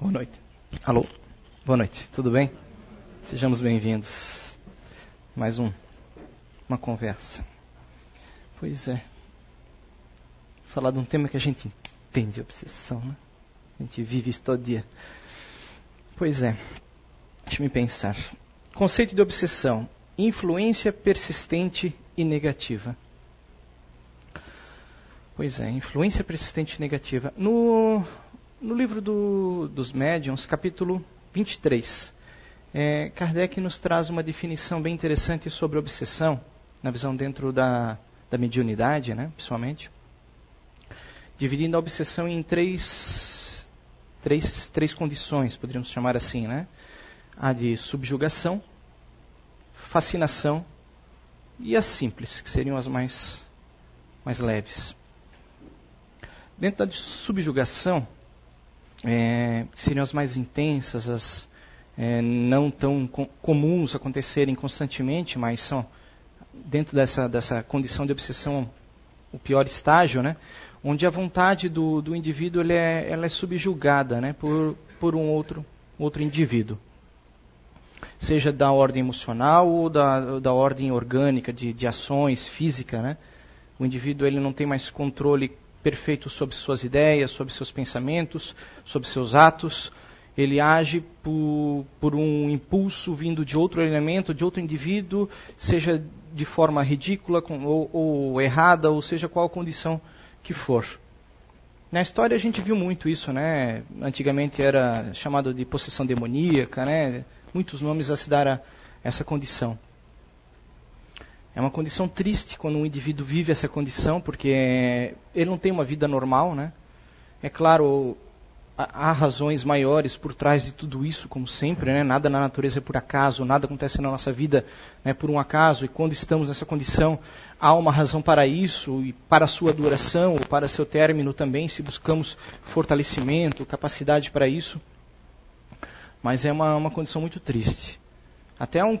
Boa noite. Alô? Boa noite, tudo bem? Sejamos bem-vindos. Mais um, uma conversa. Pois é. Falar de um tema que a gente entende, obsessão, né? A gente vive isso todo dia. Pois é. Deixa me pensar. Conceito de obsessão: influência persistente e negativa. Pois é, influência persistente e negativa. No no livro do, dos Médiuns, capítulo 23, é, Kardec nos traz uma definição bem interessante sobre obsessão, na visão dentro da, da mediunidade, né, pessoalmente, dividindo a obsessão em três, três, três condições, poderíamos chamar assim, né? A de subjugação, fascinação e as simples, que seriam as mais, mais leves. Dentro da subjugação, é, que seriam as mais intensas, as é, não tão com, comuns acontecerem constantemente, mas são dentro dessa, dessa condição de obsessão o pior estágio, né? onde a vontade do, do indivíduo ele é, ela é subjugada né? por, por um outro, outro indivíduo. Seja da ordem emocional ou da, da ordem orgânica, de, de ações, física. Né? O indivíduo ele não tem mais controle perfeito sobre suas ideias, sobre seus pensamentos, sobre seus atos. Ele age por, por um impulso vindo de outro elemento, de outro indivíduo, seja de forma ridícula ou, ou errada, ou seja qual condição que for. Na história a gente viu muito isso, né? Antigamente era chamado de possessão demoníaca, né? Muitos nomes a se dar a essa condição. É uma condição triste quando um indivíduo vive essa condição, porque ele não tem uma vida normal, né? É claro, há razões maiores por trás de tudo isso, como sempre, né? Nada na natureza é por acaso, nada acontece na nossa vida né, por um acaso, e quando estamos nessa condição, há uma razão para isso, e para a sua duração, ou para seu término também, se buscamos fortalecimento, capacidade para isso. Mas é uma, uma condição muito triste. Até um,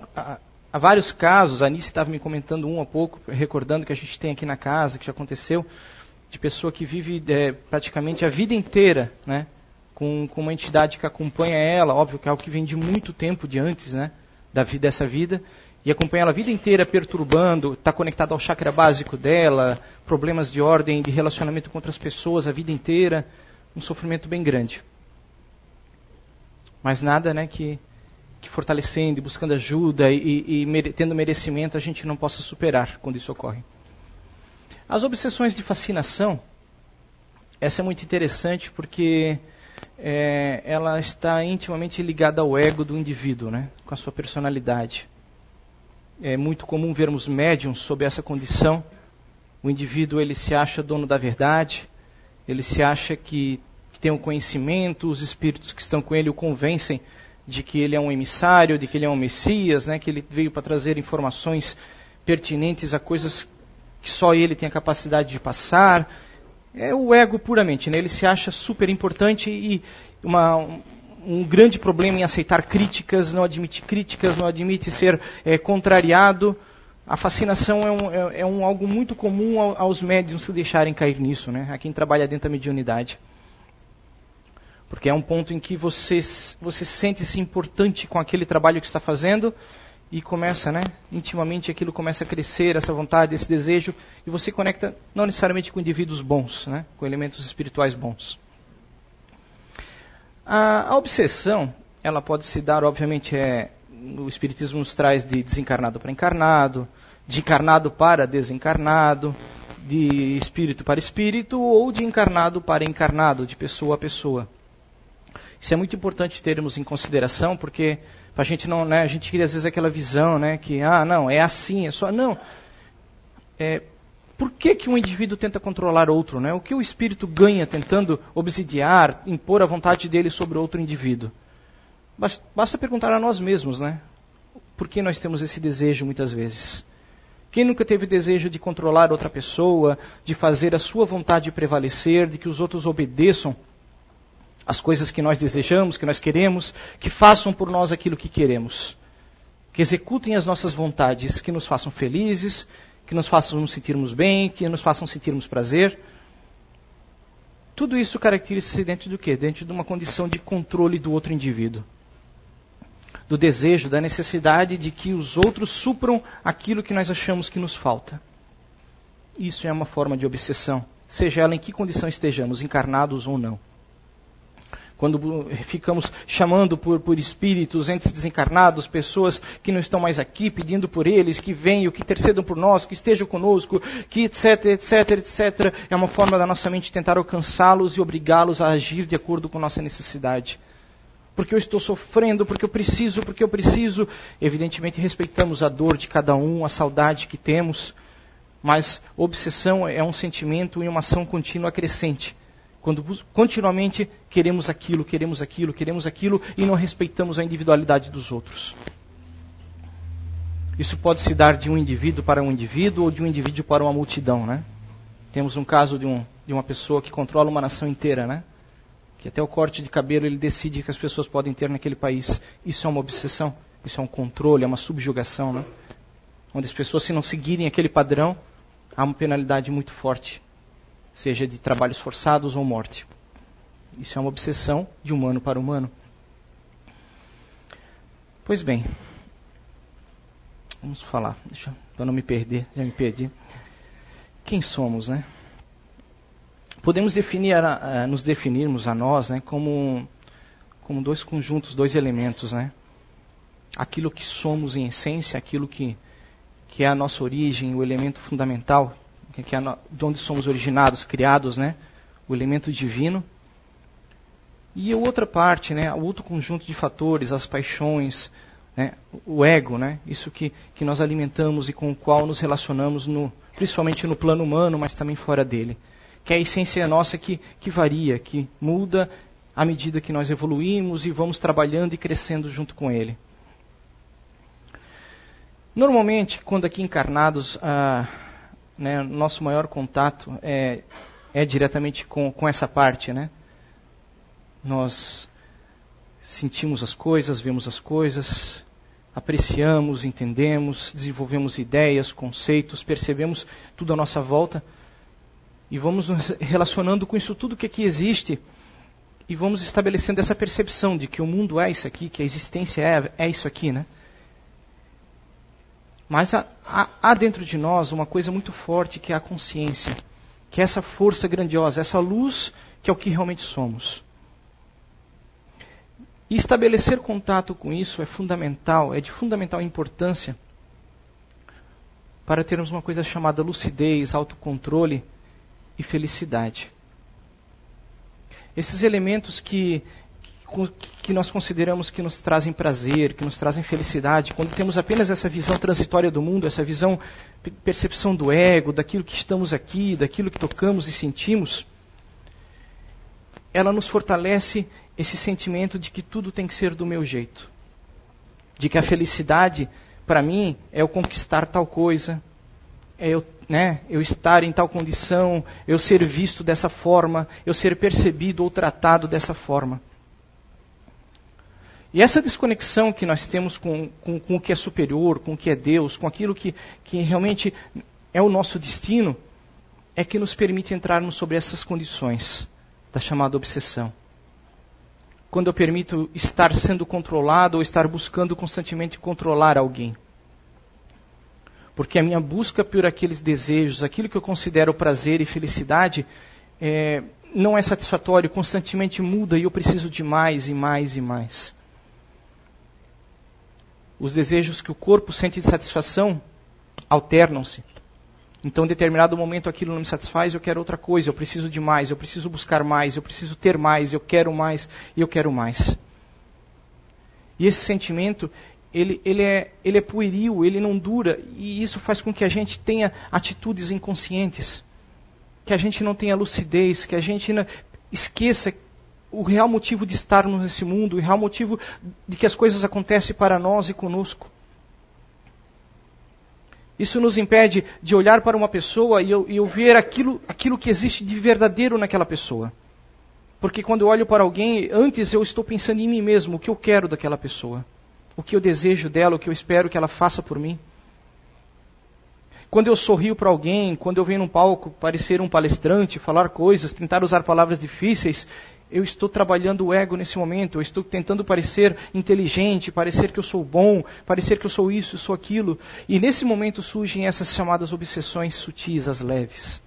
há vários casos, a Anice estava me comentando um há pouco, recordando que a gente tem aqui na casa, que já aconteceu, de pessoa que vive é, praticamente a vida inteira, né, com, com, uma entidade que acompanha ela, óbvio que é algo que vem de muito tempo de antes, né, da vida, dessa vida, e acompanha ela a vida inteira perturbando, está conectado ao chakra básico dela, problemas de ordem, de relacionamento com outras pessoas a vida inteira, um sofrimento bem grande. Mas nada, né, que que fortalecendo e buscando ajuda e, e mere, tendo merecimento a gente não possa superar quando isso ocorre. As obsessões de fascinação, essa é muito interessante porque é, ela está intimamente ligada ao ego do indivíduo, né, com a sua personalidade. É muito comum vermos médiums sob essa condição. O indivíduo ele se acha dono da verdade, ele se acha que, que tem o um conhecimento, os espíritos que estão com ele o convencem de que ele é um emissário, de que ele é um Messias, né, que ele veio para trazer informações pertinentes a coisas que só ele tem a capacidade de passar. É o ego puramente, né? ele se acha super importante e uma, um, um, grande problema em aceitar críticas, não admite críticas, não admite ser é, contrariado. A fascinação é, um, é, é um, algo muito comum aos médiums se deixarem cair nisso, né? a quem trabalha dentro da mediunidade. Porque é um ponto em que você, você sente-se importante com aquele trabalho que está fazendo e começa, né, intimamente aquilo começa a crescer, essa vontade, esse desejo, e você conecta não necessariamente com indivíduos bons, né, com elementos espirituais bons. A, a obsessão, ela pode se dar, obviamente, é, o Espiritismo nos traz de desencarnado para encarnado, de encarnado para desencarnado, de espírito para espírito, ou de encarnado para encarnado, de pessoa a pessoa. Isso é muito importante termos em consideração, porque a gente não, né, a gente queria às vezes aquela visão, né, que ah, não, é assim, é só não. É, por que, que um indivíduo tenta controlar outro, né? O que o espírito ganha tentando obsidiar, impor a vontade dele sobre outro indivíduo? Basta, basta perguntar a nós mesmos, né? Por que nós temos esse desejo muitas vezes? Quem nunca teve desejo de controlar outra pessoa, de fazer a sua vontade prevalecer, de que os outros obedeçam as coisas que nós desejamos, que nós queremos, que façam por nós aquilo que queremos. Que executem as nossas vontades, que nos façam felizes, que nos façam nos sentirmos bem, que nos façam sentirmos prazer. tudo isso caracteriza-se dentro do quê? Dentro de uma condição de controle do outro indivíduo. Do desejo, da necessidade de que os outros supram aquilo que nós achamos que nos falta. Isso é uma forma de obsessão, seja ela em que condição estejamos, encarnados ou não quando ficamos chamando por, por espíritos, entes desencarnados, pessoas que não estão mais aqui, pedindo por eles, que venham, que intercedam por nós, que estejam conosco, que etc, etc, etc. É uma forma da nossa mente tentar alcançá-los e obrigá-los a agir de acordo com nossa necessidade. Porque eu estou sofrendo, porque eu preciso, porque eu preciso. Evidentemente respeitamos a dor de cada um, a saudade que temos, mas obsessão é um sentimento e uma ação contínua crescente quando continuamente queremos aquilo, queremos aquilo, queremos aquilo e não respeitamos a individualidade dos outros. Isso pode se dar de um indivíduo para um indivíduo ou de um indivíduo para uma multidão, né? Temos um caso de, um, de uma pessoa que controla uma nação inteira, né? Que até o corte de cabelo ele decide que as pessoas podem ter naquele país. Isso é uma obsessão, isso é um controle, é uma subjugação, né? Onde as pessoas, se não seguirem aquele padrão, há uma penalidade muito forte seja de trabalhos forçados ou morte. Isso é uma obsessão de humano para humano. Pois bem, vamos falar, deixa para não me perder, já me perdi. Quem somos, né? Podemos definir, nos definirmos a nós, né, como como dois conjuntos, dois elementos, né? Aquilo que somos em essência, aquilo que que é a nossa origem, o elemento fundamental que é de onde somos originados, criados, né? O elemento divino. E a outra parte, né? O outro conjunto de fatores, as paixões, né? o ego, né? Isso que, que nós alimentamos e com o qual nos relacionamos, no, principalmente no plano humano, mas também fora dele. Que é a essência nossa que, que varia, que muda à medida que nós evoluímos e vamos trabalhando e crescendo junto com ele. Normalmente, quando aqui encarnados, ah, né, nosso maior contato é, é diretamente com, com essa parte, né? Nós sentimos as coisas, vemos as coisas, apreciamos, entendemos, desenvolvemos ideias, conceitos, percebemos tudo à nossa volta e vamos nos relacionando com isso tudo que aqui existe e vamos estabelecendo essa percepção de que o mundo é isso aqui, que a existência é, é isso aqui, né? Mas há, há, dentro de nós uma coisa muito forte que é a consciência, que é essa força grandiosa, essa luz que é o que realmente somos. E estabelecer contato com isso é fundamental, é de fundamental importância para termos uma coisa chamada lucidez, autocontrole e felicidade. Esses elementos que que nós consideramos que nos trazem prazer, que nos trazem felicidade, quando temos apenas essa visão transitória do mundo, essa visão, percepção do ego, daquilo que estamos aqui, daquilo que tocamos e sentimos, ela nos fortalece esse sentimento de que tudo tem que ser do meu jeito. De que a felicidade, para mim, é eu conquistar tal coisa, é eu, né, eu estar em tal condição, eu ser visto dessa forma, eu ser percebido ou tratado dessa forma. E essa desconexão que nós temos com, com, com, o que é superior, com o que é Deus, com aquilo que, que realmente é o nosso destino, é que nos permite entrarmos sobre essas condições da chamada obsessão. Quando eu permito estar sendo controlado ou estar buscando constantemente controlar alguém. Porque a minha busca por aqueles desejos, aquilo que eu considero prazer e felicidade, é, não é satisfatório, constantemente muda e eu preciso de mais e mais e mais os desejos que o corpo sente de satisfação alternam-se. Então, em determinado momento aquilo não me satisfaz, eu quero outra coisa, eu preciso de mais, eu preciso buscar mais, eu preciso ter mais, eu quero mais e eu quero mais. E esse sentimento, ele, ele, é, ele é pueril, ele não dura, e isso faz com que a gente tenha atitudes inconscientes, que a gente não tenha lucidez, que a gente esqueça o real motivo de estarmos nesse mundo, o real motivo de que as coisas acontecem para nós e conosco. Isso nos impede de olhar para uma pessoa e eu, e eu ver aquilo, aquilo que existe de verdadeiro naquela pessoa. Porque quando eu olho para alguém, antes eu estou pensando em mim mesmo, o que eu quero daquela pessoa, o que eu desejo dela, o que eu espero que ela faça por mim. quando eu sorrio para alguém, quando eu venho num palco parecer um palestrante, falar coisas, tentar usar palavras difíceis, eu estou trabalhando o ego nesse momento, eu estou tentando parecer inteligente, parecer que eu sou bom, parecer que eu sou isso, eu sou aquilo. E nesse momento surgem essas chamadas obsessões sutis, as leves.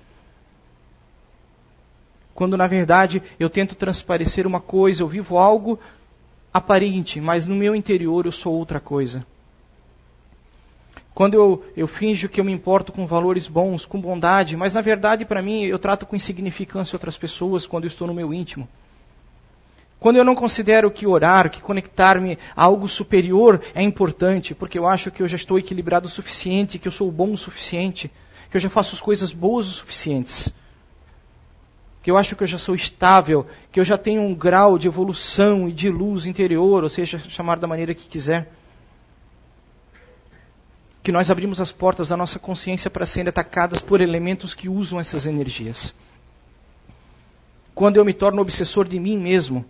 Quando na verdade eu tento transparecer uma coisa, eu vivo algo aparente, mas no meu interior eu sou outra coisa. Quando eu, eu finjo que eu me importo com valores bons, com bondade, mas na verdade para mim eu trato com insignificância outras pessoas quando eu estou no meu íntimo. Quando eu não considero que orar, que conectar-me a algo superior é importante, porque eu acho que eu já estou equilibrado o suficiente, que eu sou bom o suficiente, que eu já faço as coisas boas o suficientes, que eu acho que eu já sou estável, que eu já tenho um grau de evolução e de luz interior, ou seja, chamar da maneira que quiser. Que nós abrimos as portas da nossa consciência para serem atacadas por elementos que usam essas energias. Quando eu me torno obsessor de mim mesmo,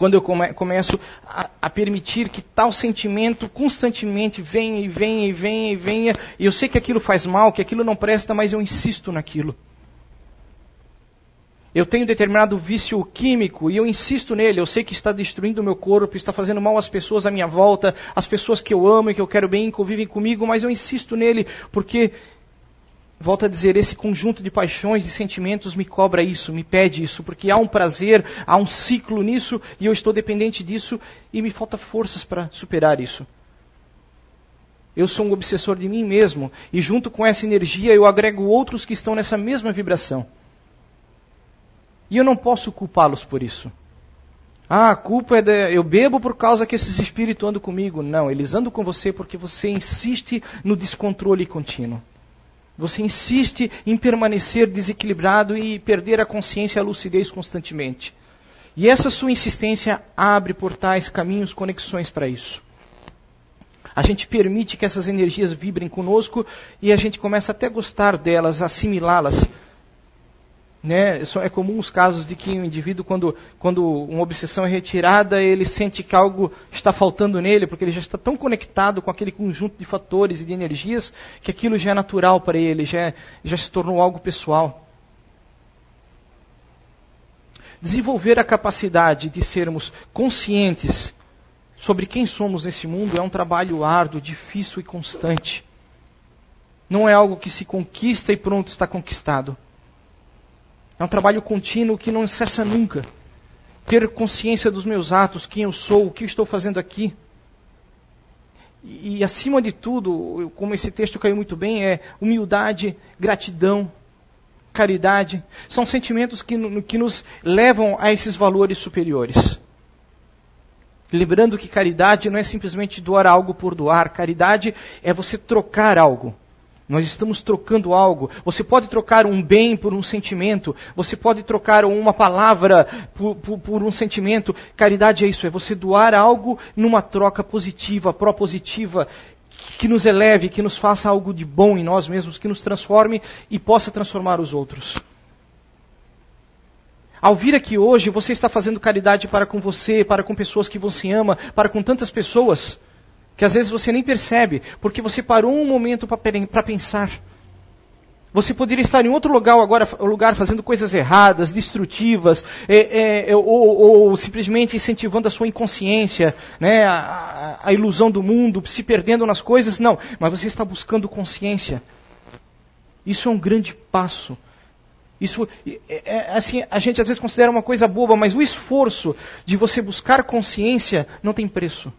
quando eu come, começo a, a, permitir que tal sentimento constantemente venha e venha e venha e venha, e eu sei que aquilo faz mal, que aquilo não presta, mas eu insisto naquilo. Eu tenho determinado vício químico e eu insisto nele. Eu sei que está destruindo o meu corpo, está fazendo mal às pessoas à minha volta, às pessoas que eu amo e que eu quero bem convivem comigo, mas eu insisto nele porque volto a dizer, esse conjunto de paixões e sentimentos me cobra isso, me pede isso, porque há um prazer, há um ciclo nisso e eu estou dependente disso e me falta forças para superar isso. Eu sou um obsessor de mim mesmo e junto com essa energia eu agrego outros que estão nessa mesma vibração. E eu não posso culpá-los por isso. Ah, a culpa é de, eu bebo por causa que esses espíritos andam comigo. Não, eles andam com você porque você insiste no descontrole contínuo. Você insiste em permanecer desequilibrado e perder a consciência e a lucidez constantemente. E essa sua insistência abre portais, caminhos, conexões para isso. A gente permite que essas energias vibrem conosco e a gente começa até a gostar delas, assimilá-las, né? É comum os casos de que um indivíduo, quando, quando uma obsessão é retirada, ele sente que algo está faltando nele, porque ele já está tão conectado com aquele conjunto de fatores e de energias, que aquilo já é natural para ele, já, é, já se tornou algo pessoal. Desenvolver a capacidade de sermos conscientes sobre quem somos nesse mundo é um trabalho árduo, difícil e constante. Não é algo que se conquista e pronto está conquistado. É um trabalho contínuo que não cessa nunca. Ter consciência dos meus atos, quem eu sou, o que estou fazendo aqui. E, e acima de tudo, como esse texto caiu muito bem, é humildade, gratidão, caridade. São sentimentos que, que nos levam a esses valores superiores. Lembrando que caridade não é simplesmente doar algo por doar, caridade é você trocar algo. Nós estamos trocando algo. Você pode trocar um bem por um sentimento. Você pode trocar uma palavra por, por, por um sentimento. Caridade é isso, é você doar algo numa troca positiva, propositiva, que nos eleve, que nos faça algo de bom em nós mesmos, que nos transforme e possa transformar os outros. Ao vir aqui hoje, você está fazendo caridade para com você, para com pessoas que você ama, para com tantas pessoas que às vezes você nem percebe, porque você parou um momento para pensar. Você poderia estar em outro lugar agora, lugar fazendo coisas erradas, destrutivas, é, é, ou, ou, simplesmente incentivando a sua inconsciência, né, a, a, ilusão do mundo, se perdendo nas coisas. Não, mas você está buscando consciência. Isso é um grande passo. Isso, é, é, assim, a gente às vezes considera uma coisa boba, mas o esforço de você buscar consciência não tem preço.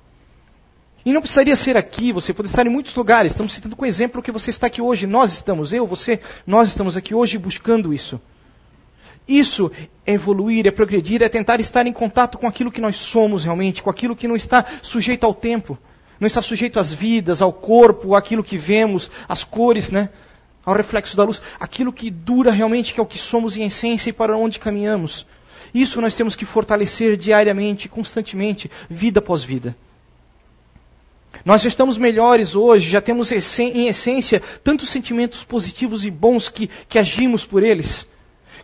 E não precisaria ser aqui, você pode estar em muitos lugares. Estamos citando com exemplo que você está aqui hoje. Nós estamos, eu, você, nós estamos aqui hoje buscando isso. Isso é evoluir, é progredir, é tentar estar em contato com aquilo que nós somos realmente, com aquilo que não está sujeito ao tempo, não está sujeito às vidas, ao corpo, àquilo que vemos, às cores, né? Ao reflexo da luz, aquilo que dura realmente, que é o que somos em essência e para onde caminhamos. Isso nós temos que fortalecer diariamente, constantemente, vida após vida. Nós já estamos melhores hoje, já temos em essência tantos sentimentos positivos e bons que, que agimos por eles.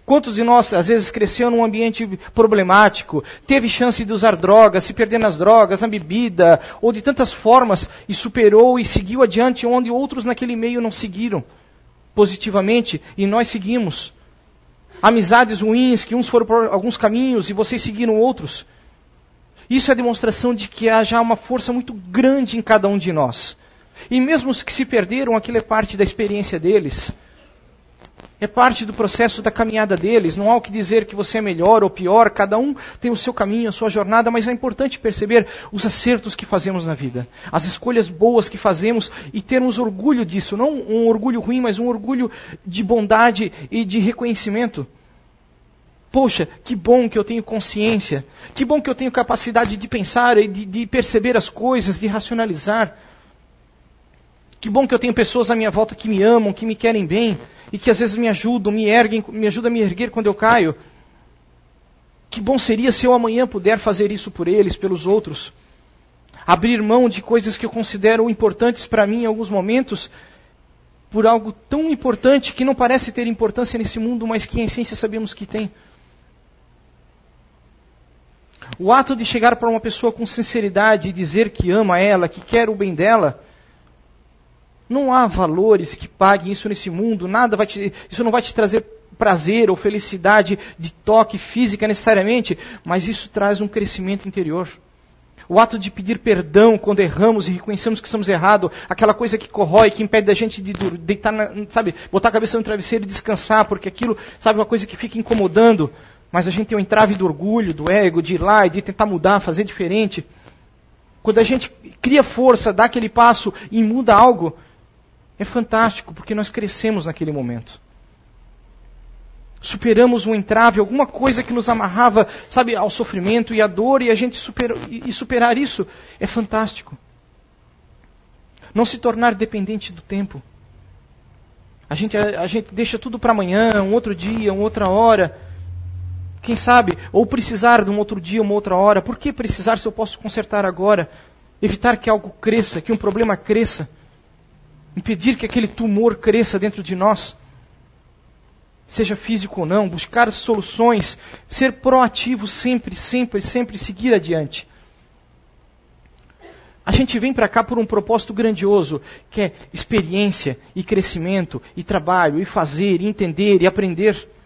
Quantos de nós, às vezes, cresceu num ambiente problemático, teve chance de usar drogas, se perder nas drogas, na bebida, ou de tantas formas, e superou e seguiu adiante, onde outros naquele meio não seguiram positivamente, e nós seguimos. Amizades ruins, que uns foram por alguns caminhos e vocês seguiram outros. Isso é demonstração de que há já uma força muito grande em cada um de nós. E mesmo os que se perderam, aquilo é parte da experiência deles. É parte do processo da caminhada deles. Não há o que dizer que você é melhor ou pior. Cada um tem o seu caminho, a sua jornada, mas é importante perceber os acertos que fazemos na vida, as escolhas boas que fazemos e termos orgulho disso. Não um orgulho ruim, mas um orgulho de bondade e de reconhecimento. Poxa, que bom que eu tenho consciência. Que bom que eu tenho capacidade de pensar e de, de perceber as coisas, de racionalizar. Que bom que eu tenho pessoas à minha volta que me amam, que me querem bem e que às vezes me ajudam, me erguem, me ajudam a me erguer quando eu caio. Que bom seria se eu amanhã puder fazer isso por eles, pelos outros. Abrir mão de coisas que eu considero importantes para mim em alguns momentos, por algo tão importante que não parece ter importância nesse mundo, mas que em essência sabemos que tem. O ato de chegar para uma pessoa com sinceridade e dizer que ama ela, que quer o bem dela, não há valores que paguem isso nesse mundo, nada vai te, isso não vai te trazer prazer ou felicidade de toque física necessariamente, mas isso traz um crescimento interior. O ato de pedir perdão quando erramos e reconhecemos que estamos errados, aquela coisa que corrói, que impede a gente de deitar, sabe, botar a cabeça no travesseiro e descansar, porque aquilo, sabe, uma coisa que fica incomodando, mas a gente tem um entrave do orgulho, do ego, de ir lá e de tentar mudar, fazer diferente. Quando a gente cria força, dá aquele passo e muda algo, é fantástico, porque nós crescemos naquele momento. Superamos um entrave, alguma coisa que nos amarrava, sabe, ao sofrimento e à dor, e a gente superou, e superar isso é fantástico. Não se tornar dependente do tempo. A gente, a, a gente deixa tudo para amanhã, um outro dia, uma outra hora. Quem sabe, ou precisar de um outro dia, uma outra hora. Por que precisar se eu posso consertar agora? Evitar que algo cresça, que um problema cresça impedir que aquele tumor cresça dentro de nós, seja físico ou não, buscar soluções, ser proativo sempre, sempre, sempre seguir adiante. A gente vem para cá por um propósito grandioso, que é experiência e crescimento e trabalho e fazer, e entender e aprender.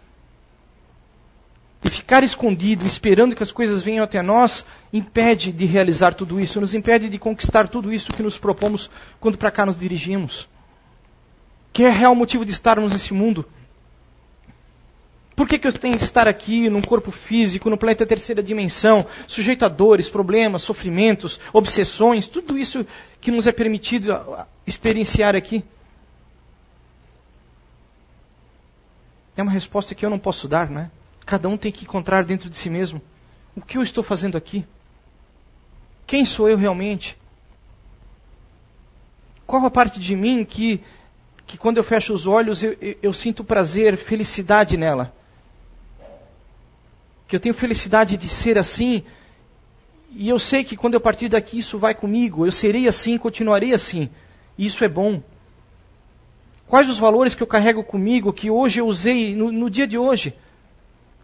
E ficar escondido, esperando que as coisas venham até nós, impede de realizar tudo isso, nos impede de conquistar tudo isso que nos propomos quando para cá nos dirigimos. Que é o real motivo de estarmos nesse mundo. Por que, que eu tenho que estar aqui, num corpo físico, no planeta terceira dimensão, sujeito a dores, problemas, sofrimentos, obsessões, tudo isso que nos é permitido experienciar aqui? É uma resposta que eu não posso dar, né? Cada um tem que encontrar dentro de si mesmo. O que eu estou fazendo aqui? Quem sou eu realmente? Qual a parte de mim que, que quando eu fecho os olhos eu, eu, eu sinto prazer, felicidade nela? Que eu tenho felicidade de ser assim e eu sei que quando eu partir daqui isso vai comigo, eu serei assim, continuarei assim. E isso é bom. Quais os valores que eu carrego comigo que hoje eu usei no, no dia de hoje?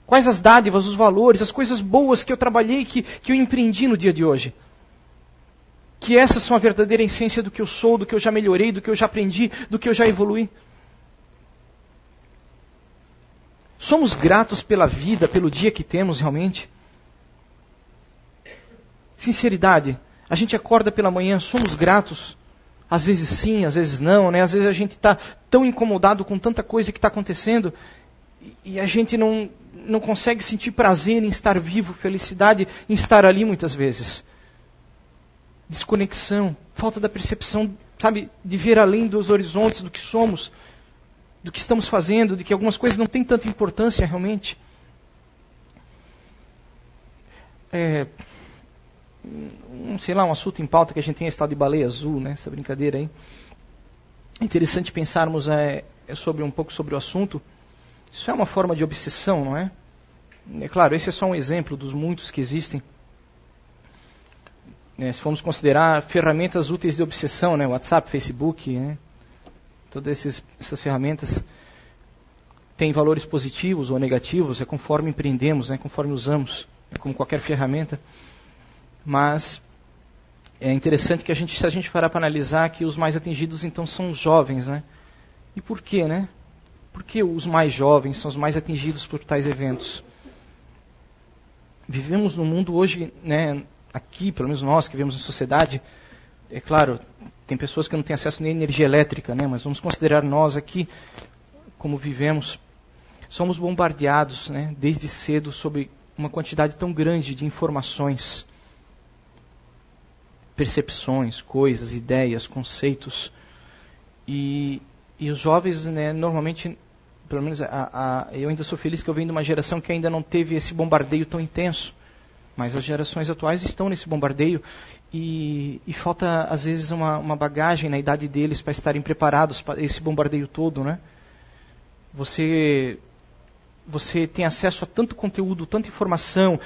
Quais as dádivas, os valores, as coisas boas que eu trabalhei, que, que eu empreendi no dia de hoje? Que essas são a verdadeira essência do que eu sou, do que eu já melhorei, do que eu já aprendi, do que eu já evolui. Somos gratos pela vida, pelo dia que temos realmente? Sinceridade. A gente acorda pela manhã, somos gratos. Às vezes sim, às vezes não, né? Às vezes a gente está tão incomodado com tanta coisa que está acontecendo e a gente não, não consegue sentir prazer em estar vivo, felicidade em estar ali muitas vezes. Desconexão, falta da percepção, sabe, de ver além dos horizontes do que somos, do que estamos fazendo, de que algumas coisas não têm tanta importância realmente. É, um, sei lá, um assunto em pauta que a gente tem estado de baleia azul, né? Essa brincadeira aí. É interessante pensarmos é, é sobre um pouco sobre o assunto. Isso é uma forma de obsessão, não é? É claro, esse é só um exemplo dos muitos que existem. É, se formos considerar ferramentas úteis de obsessão, né? WhatsApp, Facebook, né? todas esses, essas ferramentas. tem valores positivos ou negativos, é conforme empreendemos, né, conforme usamos, é como qualquer ferramenta. Mas é interessante que a gente, se a gente parar para analisar, que os mais atingidos então são os jovens, né? E por quê, né? Por que os mais jovens são os mais atingidos por tais eventos? Vivemos no mundo hoje, né, aqui, pelo menos nós que vivemos em sociedade, é claro, tem pessoas que não têm acesso nem à energia elétrica, né, mas vamos considerar nós aqui como vivemos. Somos bombardeados, né, desde cedo sobre uma quantidade tão grande de informações, percepções, coisas, ideias, conceitos. E, e os jovens, né, normalmente pelo menos a, a, eu ainda sou feliz que eu venho de uma geração que ainda não teve esse bombardeio tão intenso. Mas as gerações atuais estão nesse bombardeio e, e falta, às vezes, uma, uma, bagagem na idade deles para estarem preparados para esse bombardeio todo, né? Você, você tem acesso a tanto conteúdo, tanta informação,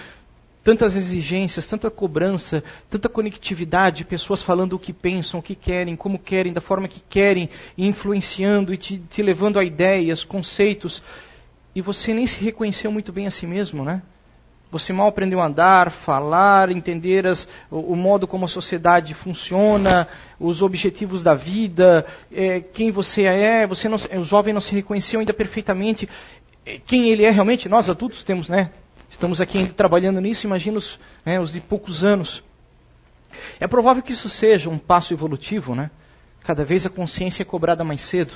tantas exigências, tanta cobrança, tanta conectividade, pessoas falando o que pensam, o que querem, como querem, da forma que querem, influenciando e te, te levando a ideias, conceitos, e você nem se reconheceu muito bem a si mesmo, né? Você mal aprendeu a andar, falar, entender as, o, o, modo como a sociedade funciona, os objetivos da vida, é, quem você é. Você não, o jovem não se reconheceu ainda perfeitamente é, quem ele é realmente. Nós adultos temos, né? Estamos aqui trabalhando nisso, imagina os, né, os de poucos anos. É provável que isso seja um passo evolutivo, né? Cada vez a consciência é cobrada mais cedo.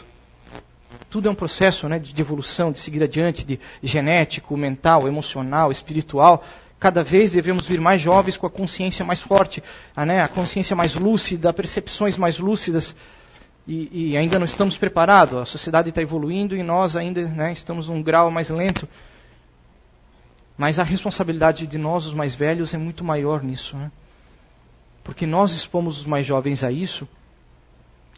Tudo é um processo né, de evolução, de seguir adiante, de genético, mental, emocional, espiritual. Cada vez devemos vir mais jovens com a consciência mais forte, a, né, a consciência mais lúcida, percepções mais lúcidas. E, e ainda não estamos preparados. A sociedade está evoluindo e nós ainda né, estamos num grau mais lento. Mas a responsabilidade de nós, os mais velhos, é muito maior nisso. Né? Porque nós expomos os mais jovens a isso.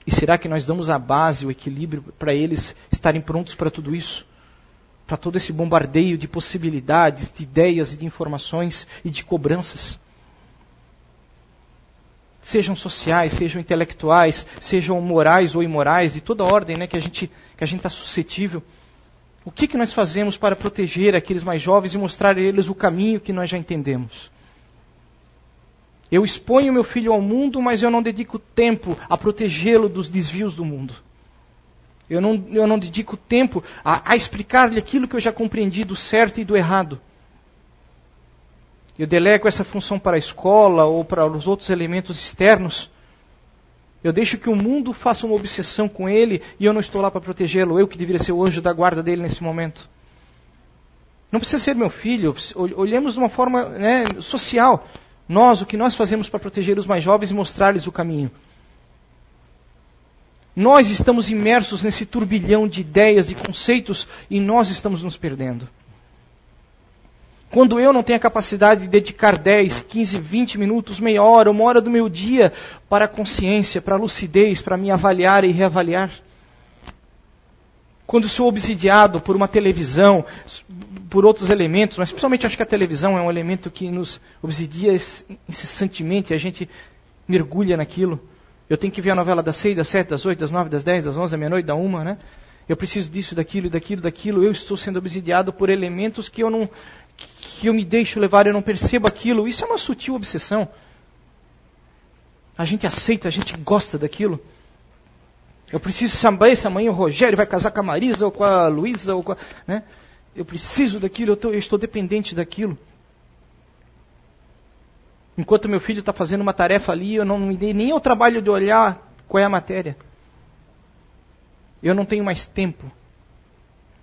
E será que nós damos a base, o equilíbrio para eles estarem prontos para tudo isso? Para todo esse bombardeio de possibilidades, de ideias e de informações e de cobranças? Sejam sociais, sejam intelectuais, sejam morais ou imorais, de toda ordem né, que a gente está suscetível. O que, que nós fazemos para proteger aqueles mais jovens e mostrar a eles o caminho que nós já entendemos? Eu exponho meu filho ao mundo, mas eu não dedico tempo a protegê-lo dos desvios do mundo. Eu não, eu não dedico tempo a, a explicar-lhe aquilo que eu já compreendi do certo e do errado. Eu delego essa função para a escola ou para os outros elementos externos. Eu deixo que o mundo faça uma obsessão com ele e eu não estou lá para protegê-lo, eu que deveria ser o anjo da guarda dele nesse momento. Não precisa ser meu filho, olhemos de uma forma né, social. Nós, o que nós fazemos para proteger os mais jovens e mostrar-lhes o caminho. Nós estamos imersos nesse turbilhão de ideias, de conceitos, e nós estamos nos perdendo. Quando eu não tenho a capacidade de dedicar 10, 15, 20 minutos, meia hora, uma hora do meu dia para a consciência, para a lucidez, para me avaliar e reavaliar. Quando sou obsidiado por uma televisão, por outros elementos, mas principalmente acho que a televisão é um elemento que nos obsidia incessantemente, a gente mergulha naquilo. Eu tenho que ver a novela das 6, das 7, das 8, das 9, das 10, das 11, da meia-noite, da uma, né? Eu preciso disso, daquilo, daquilo, daquilo. Eu estou sendo obsidiado por elementos que eu não, que eu me deixo levar, eu não percebo aquilo. Isso é uma sutil obsessão. A gente aceita, a gente gosta daquilo. Eu preciso saber se amanhã o Rogério vai casar com a Marisa ou com a Luísa ou com a, né? Eu preciso daquilo, eu, tô, eu estou dependente daquilo. Enquanto meu filho está fazendo uma tarefa ali, eu não me dei nem o trabalho de olhar qual é a matéria. Eu não tenho mais tempo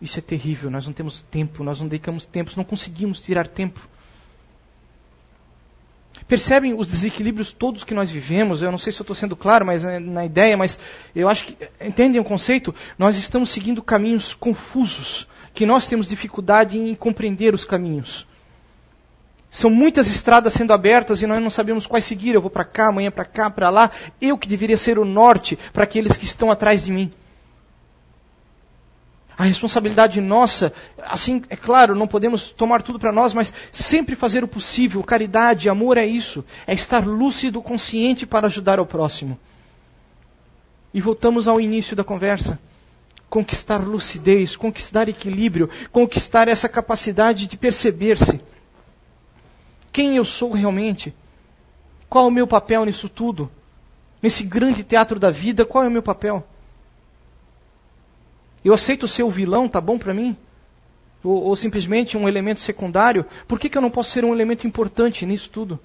isso é terrível, nós não temos tempo, nós não dedicamos tempo, não conseguimos tirar tempo. Percebem os desequilíbrios todos que nós vivemos? Eu não sei se eu estou sendo claro mas, é, na ideia, mas eu acho que. Entendem o conceito? Nós estamos seguindo caminhos confusos, que nós temos dificuldade em compreender os caminhos. São muitas estradas sendo abertas e nós não sabemos quais seguir. Eu vou para cá, amanhã para cá, para lá. Eu que deveria ser o norte para aqueles que estão atrás de mim. A responsabilidade nossa, assim, é claro, não podemos tomar tudo para nós, mas sempre fazer o possível. Caridade, amor é isso. É estar lúcido, consciente para ajudar ao próximo. E voltamos ao início da conversa. conquistar lucidez, conquistar equilíbrio, conquistar essa capacidade de perceber-se. Quem eu sou realmente? Qual é o meu papel nisso tudo? Nesse grande teatro da vida, qual é o meu papel? Eu aceito ser o vilão, tá bom para mim? Ou, ou, simplesmente um elemento secundário? Por que, que eu não posso ser um elemento importante nisso tudo?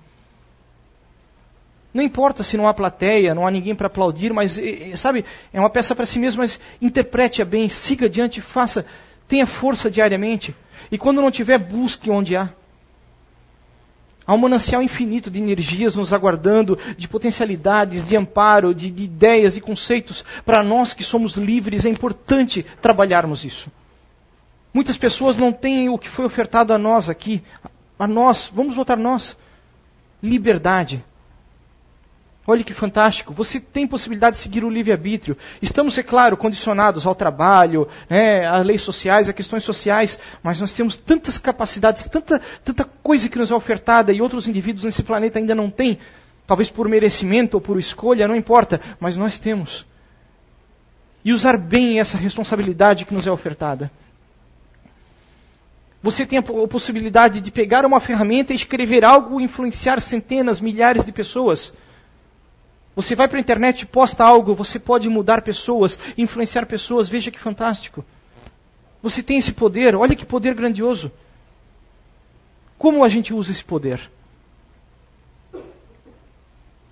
Não importa se não há plateia, não há ninguém para aplaudir, mas, sabe, é uma peça para si mesmo, mas interprete-a bem, siga adiante, faça, tenha força diariamente. E quando não tiver, busque onde há. Há um manancial infinito de energias nos aguardando, de potencialidades, de amparo, de, de ideias, de conceitos. Para nós que somos livres, é importante trabalharmos isso. Muitas pessoas não têm o que foi ofertado a nós aqui. A nós, vamos voltar nós. Liberdade. Olha que fantástico. Você tem possibilidade de seguir o livre-arbítrio. Estamos, é claro, condicionados ao trabalho, né, às leis sociais, a questões sociais, mas nós temos tantas capacidades, tanta, tanta coisa que nos é ofertada e outros indivíduos nesse planeta ainda não têm. Talvez por merecimento ou por escolha, não importa, mas nós temos. E usar bem essa responsabilidade que nos é ofertada. Você tem a possibilidade de pegar uma ferramenta e escrever algo e influenciar centenas, milhares de pessoas. Você vai para a internet posta algo, você pode mudar pessoas, influenciar pessoas, veja que fantástico. Você tem esse poder, olha que poder grandioso. Como a gente usa esse poder?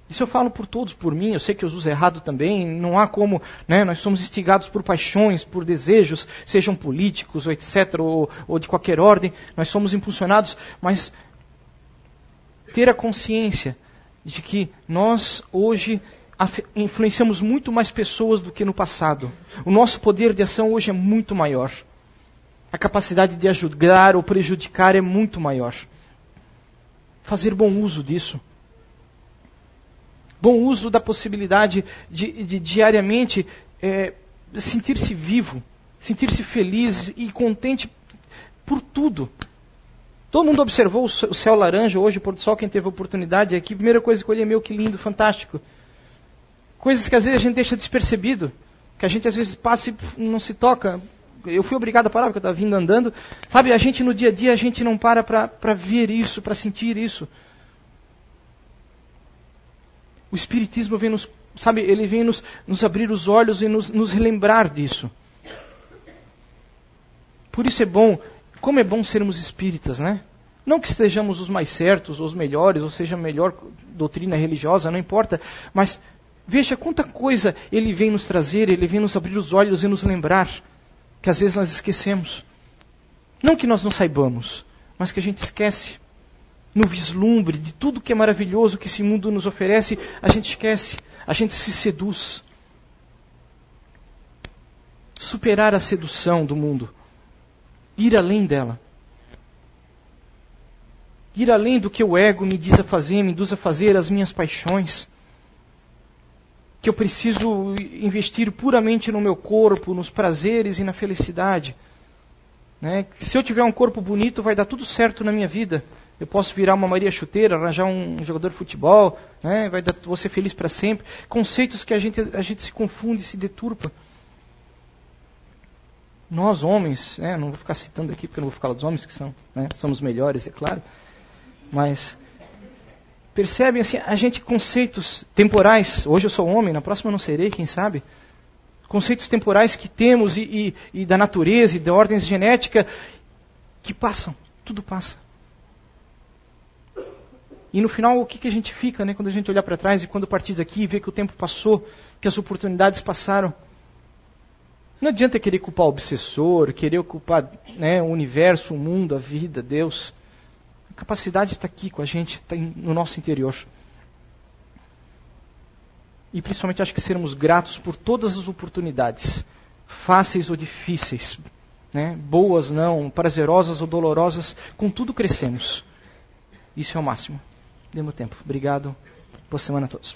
Isso eu falo por todos, por mim, eu sei que eu uso errado também, não há como, né, nós somos instigados por paixões, por desejos, sejam políticos ou etc, ou, ou de qualquer ordem, nós somos impulsionados, mas ter a consciência de que nós hoje influenciamos muito mais pessoas do que no passado. O nosso poder de ação hoje é muito maior. A capacidade de ajudar ou prejudicar é muito maior. Fazer bom uso disso. Bom uso da possibilidade de, de diariamente é, sentir-se vivo, sentir-se feliz e contente por tudo. Todo mundo observou o céu laranja hoje, o pôr do sol, quem teve oportunidade aqui. Primeira coisa que eu olhei, meu, que lindo, fantástico. Coisas que às vezes a gente deixa despercebido, que a gente às vezes passa e não se toca. Eu fui obrigado a parar porque eu estava vindo andando. Sabe, a gente no dia a dia, a gente não para para ver isso, para sentir isso. O Espiritismo vem nos, sabe, ele vem nos, nos abrir os olhos e nos, nos relembrar disso. Por isso é bom como é bom sermos espíritas, né? Não que estejamos os mais certos, os melhores, ou seja, a melhor doutrina religiosa, não importa, mas veja quanta coisa ele vem nos trazer, ele vem nos abrir os olhos e nos lembrar, que às vezes nós esquecemos. Não que nós não saibamos, mas que a gente esquece. No vislumbre de tudo que é maravilhoso que esse mundo nos oferece, a gente esquece, a gente se seduz. Superar a sedução do mundo ir além dela. Ir além do que o ego me diz a fazer, me induz a fazer, as minhas paixões. Que eu preciso investir puramente no meu corpo, nos prazeres e na felicidade. Né? Se eu tiver um corpo bonito, vai dar tudo certo na minha vida. Eu posso virar uma Maria Chuteira, arranjar um jogador de futebol, né? vai dar, ser feliz para sempre. Conceitos que a gente, a gente se confunde, se deturpa. Nós, homens, né, não vou ficar citando aqui porque não vou falar dos homens que são, né, somos melhores, é claro, mas percebem assim, a gente conceitos temporais, hoje eu sou homem, na próxima eu não serei, quem sabe? Conceitos temporais que temos e, e, e da natureza e da ordem genética que passam, tudo passa. E no final, o que, que a gente fica, né, quando a gente olhar para trás e quando partir daqui e ver que o tempo passou, que as oportunidades passaram? Não adianta querer culpar o obsessor, querer culpar né, o universo, o mundo, a vida, Deus. A capacidade está aqui com a gente, está no nosso interior. E principalmente acho que sermos gratos por todas as oportunidades, fáceis ou difíceis, né, boas não, prazerosas ou dolorosas, contudo crescemos. Isso é o máximo. Demos tempo. Obrigado. Boa semana a todos.